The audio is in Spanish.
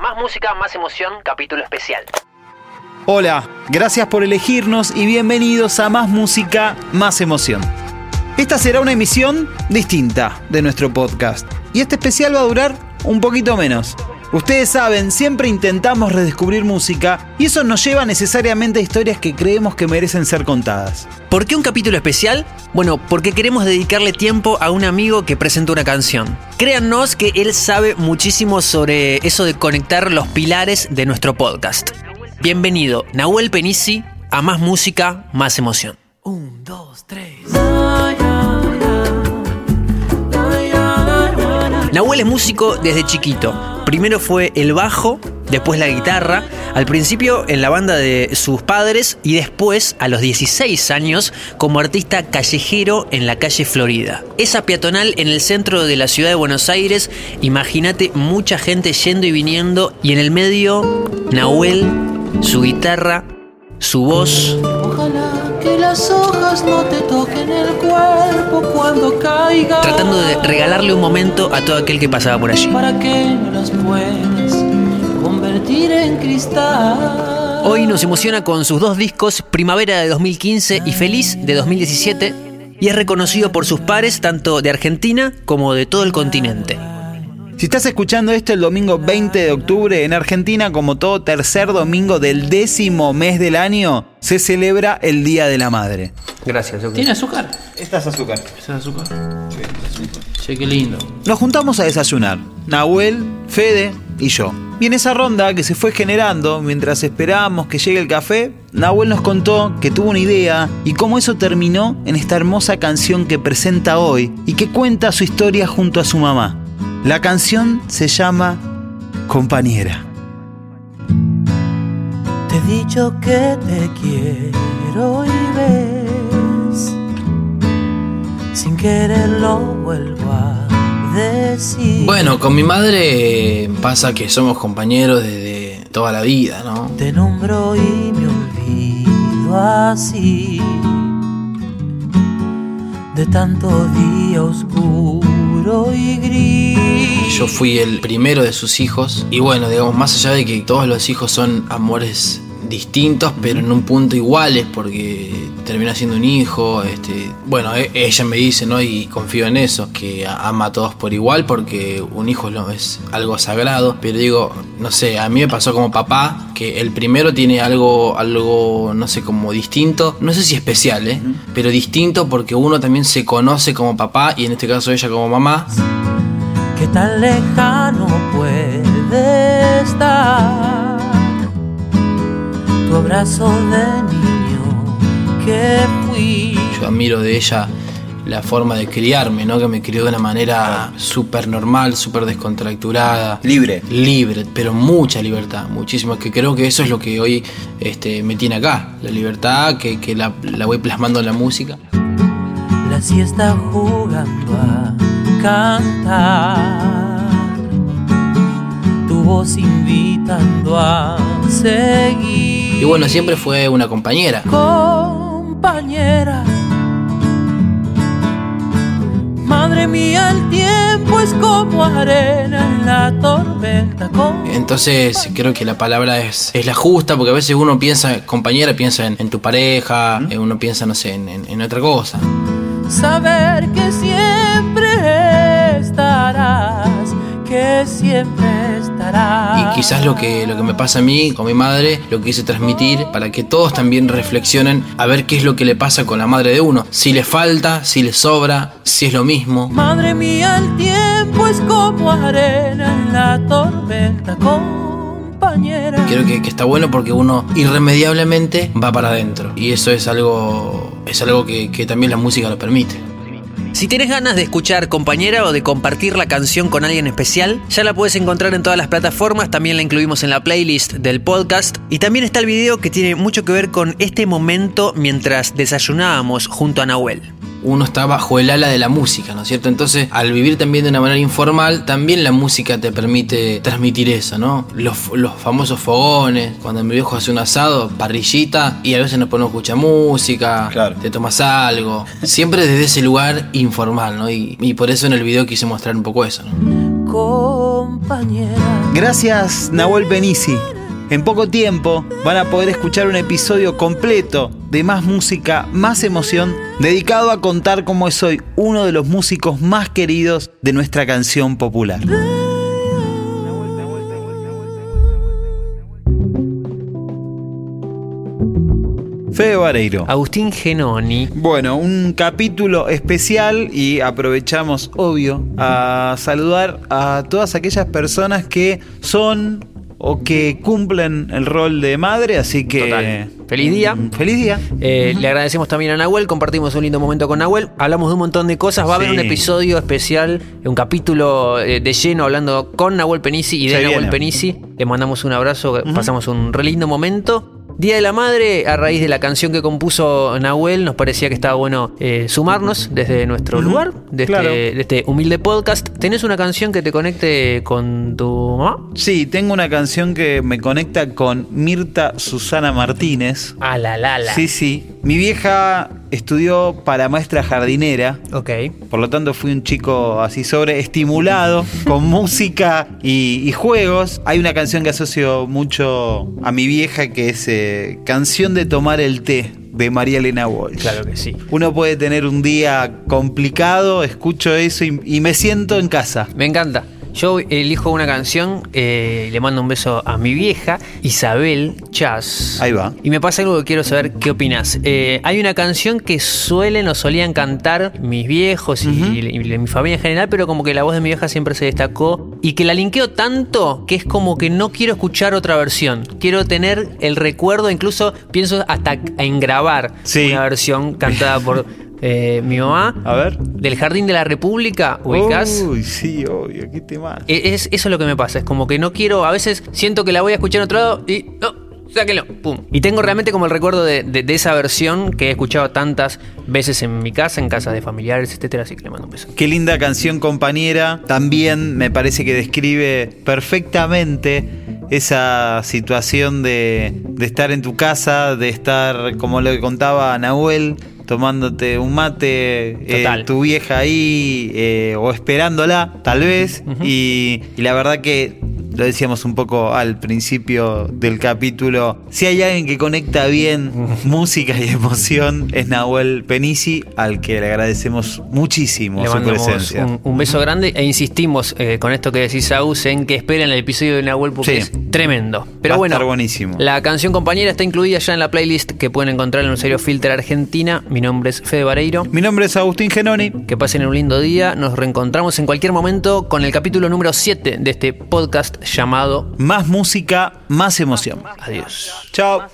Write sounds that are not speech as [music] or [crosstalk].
Más música, más emoción, capítulo especial. Hola, gracias por elegirnos y bienvenidos a Más Música, Más Emoción. Esta será una emisión distinta de nuestro podcast y este especial va a durar un poquito menos. Ustedes saben, siempre intentamos redescubrir música y eso nos lleva necesariamente a historias que creemos que merecen ser contadas. ¿Por qué un capítulo especial? Bueno, porque queremos dedicarle tiempo a un amigo que presenta una canción. Créannos que él sabe muchísimo sobre eso de conectar los pilares de nuestro podcast. Bienvenido, Nahuel Penisi, a Más Música, Más Emoción. Un, dos, tres. Nahuel es músico desde chiquito. Primero fue el bajo, después la guitarra, al principio en la banda de sus padres y después, a los 16 años, como artista callejero en la calle Florida. Esa peatonal en el centro de la ciudad de Buenos Aires, imagínate mucha gente yendo y viniendo y en el medio, Nahuel, su guitarra, su voz. Que las hojas no te toquen el cuerpo cuando caiga. Tratando de regalarle un momento a todo aquel que pasaba por allí. Para que no las puedas convertir en cristal. Hoy nos emociona con sus dos discos, Primavera de 2015 y Feliz de 2017, y es reconocido por sus pares tanto de Argentina como de todo el continente. Si estás escuchando esto el domingo 20 de octubre en Argentina, como todo tercer domingo del décimo mes del año, se celebra el Día de la Madre. Gracias, ¿Tiene azúcar? Esta es azúcar. ¿Es azúcar? Sí, Che, qué lindo. Nos juntamos a desayunar, Nahuel, Fede y yo. Y en esa ronda que se fue generando mientras esperábamos que llegue el café, Nahuel nos contó que tuvo una idea y cómo eso terminó en esta hermosa canción que presenta hoy y que cuenta su historia junto a su mamá. La canción se llama Compañera. Te he dicho que te quiero y ves. Sin quererlo vuelvo a decir. Bueno, con mi madre pasa que somos compañeros desde toda la vida, ¿no? Te nombro y me olvido así. De tanto día oscuro Yo fui el primero de sus hijos. Y bueno, digamos, más allá de que todos los hijos son amores distintos, pero en un punto iguales porque termina siendo un hijo, este, bueno, e- ella me dice, ¿no? Y confío en eso, que ama a todos por igual porque un hijo no es algo sagrado, pero digo, no sé, a mí me pasó como papá que el primero tiene algo algo no sé, como distinto, no sé si especial, ¿eh? Pero distinto porque uno también se conoce como papá y en este caso ella como mamá. que tan lejano puede estar tu abrazo de niño que fui. Yo admiro de ella la forma de criarme, ¿no? Que me crió de una manera súper normal, súper descontracturada. Libre. Libre, pero mucha libertad, muchísimo. Que creo que eso es lo que hoy este, me tiene acá. La libertad que, que la, la voy plasmando en la música. La siesta jugando a cantar, tu voz invitando a seguir. Y bueno, siempre fue una compañera. compañera. Madre mía, el tiempo es como arena en la tormenta. Entonces creo que la palabra es, es la justa, porque a veces uno piensa, compañera, piensa en, en tu pareja, eh, uno piensa, no sé, en, en- en otra cosa. saber que siempre estarás, que siempre estarás. Y quizás lo que, lo que me pasa a mí con mi madre, lo quise transmitir para que todos también reflexionen a ver qué es lo que le pasa con la madre de uno. Si le falta, si le sobra, si es lo mismo. Madre mía, el tiempo es como arena en la tormenta, compañera. Creo que, que está bueno porque uno irremediablemente va para adentro. Y eso es algo, es algo que, que también la música lo permite. Si tienes ganas de escuchar compañera o de compartir la canción con alguien especial, ya la puedes encontrar en todas las plataformas, también la incluimos en la playlist del podcast y también está el video que tiene mucho que ver con este momento mientras desayunábamos junto a Nahuel. Uno está bajo el ala de la música, ¿no es cierto? Entonces, al vivir también de una manera informal, también la música te permite transmitir eso, ¿no? Los, los famosos fogones, cuando mi viejo hace un asado, parrillita, y a veces nos ponemos a escuchar música, Claro. te tomas algo. Siempre desde ese lugar informal, ¿no? Y, y por eso en el video quise mostrar un poco eso, ¿no? compañera. Gracias Nahuel Penisi. En poco tiempo van a poder escuchar un episodio completo de Más Música, Más Emoción, dedicado a contar cómo es hoy uno de los músicos más queridos de nuestra canción popular. Fede Vareiro. Agustín Genoni. Bueno, un capítulo especial y aprovechamos, obvio, a saludar a todas aquellas personas que son o que cumplen el rol de madre, así que... Total. Feliz día. Mm, Feliz día. Eh, Le agradecemos también a Nahuel, compartimos un lindo momento con Nahuel, hablamos de un montón de cosas, va a haber Sí. un episodio especial, un capítulo eh, de lleno hablando con Nahuel Penisi y de Se Nahuel viene. Penisi. Le mandamos un abrazo, pasamos un re lindo momento. Día de la Madre, a raíz de la canción que compuso Nahuel, nos parecía que estaba bueno eh, sumarnos desde nuestro lugar, de, claro. este, de este humilde podcast. ¿Tenés una canción que te conecte con tu mamá? Sí, tengo una canción que me conecta con Mirta Susana Martínez. A la la la. Sí, sí. Mi vieja estudió para maestra jardinera. Ok. Por lo tanto, fui un chico así sobreestimulado con [laughs] música y, y juegos. Hay una canción que asocio mucho a mi vieja que es eh, Canción de tomar el té de María Elena Walsh. Claro que sí. Uno puede tener un día complicado, escucho eso y, y me siento en casa. Me encanta. Yo elijo una canción, eh, le mando un beso a mi vieja, Isabel Chas. Ahí va. Y me pasa algo que quiero saber qué opinas. Eh, hay una canción que suelen o solían cantar mis viejos y, y mi familia en general, pero como que la voz de mi vieja siempre se destacó y que la linkeo tanto que es como que no quiero escuchar otra versión. Quiero tener el recuerdo, incluso pienso hasta en grabar Sí. una versión cantada por [laughs] eh, mi mamá. A ver. Del Jardín de la República, ubicás. Uy, sí, obvio, qué tema. E- Es, eso es lo que me pasa, es como que no quiero, a veces siento que la voy a escuchar en otro lado y no, sáquenlo, pum. Y tengo realmente como el recuerdo de, de- de esa versión que he escuchado tantas veces en mi casa, en casa de familiares, etcétera, así que le mando un beso. Qué linda canción compañera. También me parece que describe perfectamente esa situación de, de estar en tu casa, de estar, como lo que contaba Nahuel, tomándote un mate, eh, tu vieja ahí, eh, o esperándola, tal vez. y, y la verdad que lo decíamos un poco al principio del capítulo. Si hay alguien que conecta bien [laughs] música y emoción, es Nahuel Penisi, al que le agradecemos muchísimo Le su presencia. un, un beso grande e insistimos eh, con esto que decís, Aus, en que esperen el episodio de Nahuel porque Sí. es tremendo. Pero Va a bueno, estar buenísimo. la canción compañera está incluida ya en la playlist que pueden encontrar en un serio Filter Argentina. Mi nombre es Fede Vareiro. Mi nombre es Agustín Genoni. Que pasen un lindo día. Nos reencontramos en cualquier momento con el capítulo número 7 de este podcast llamado Más música, más emoción. Adiós. Chao.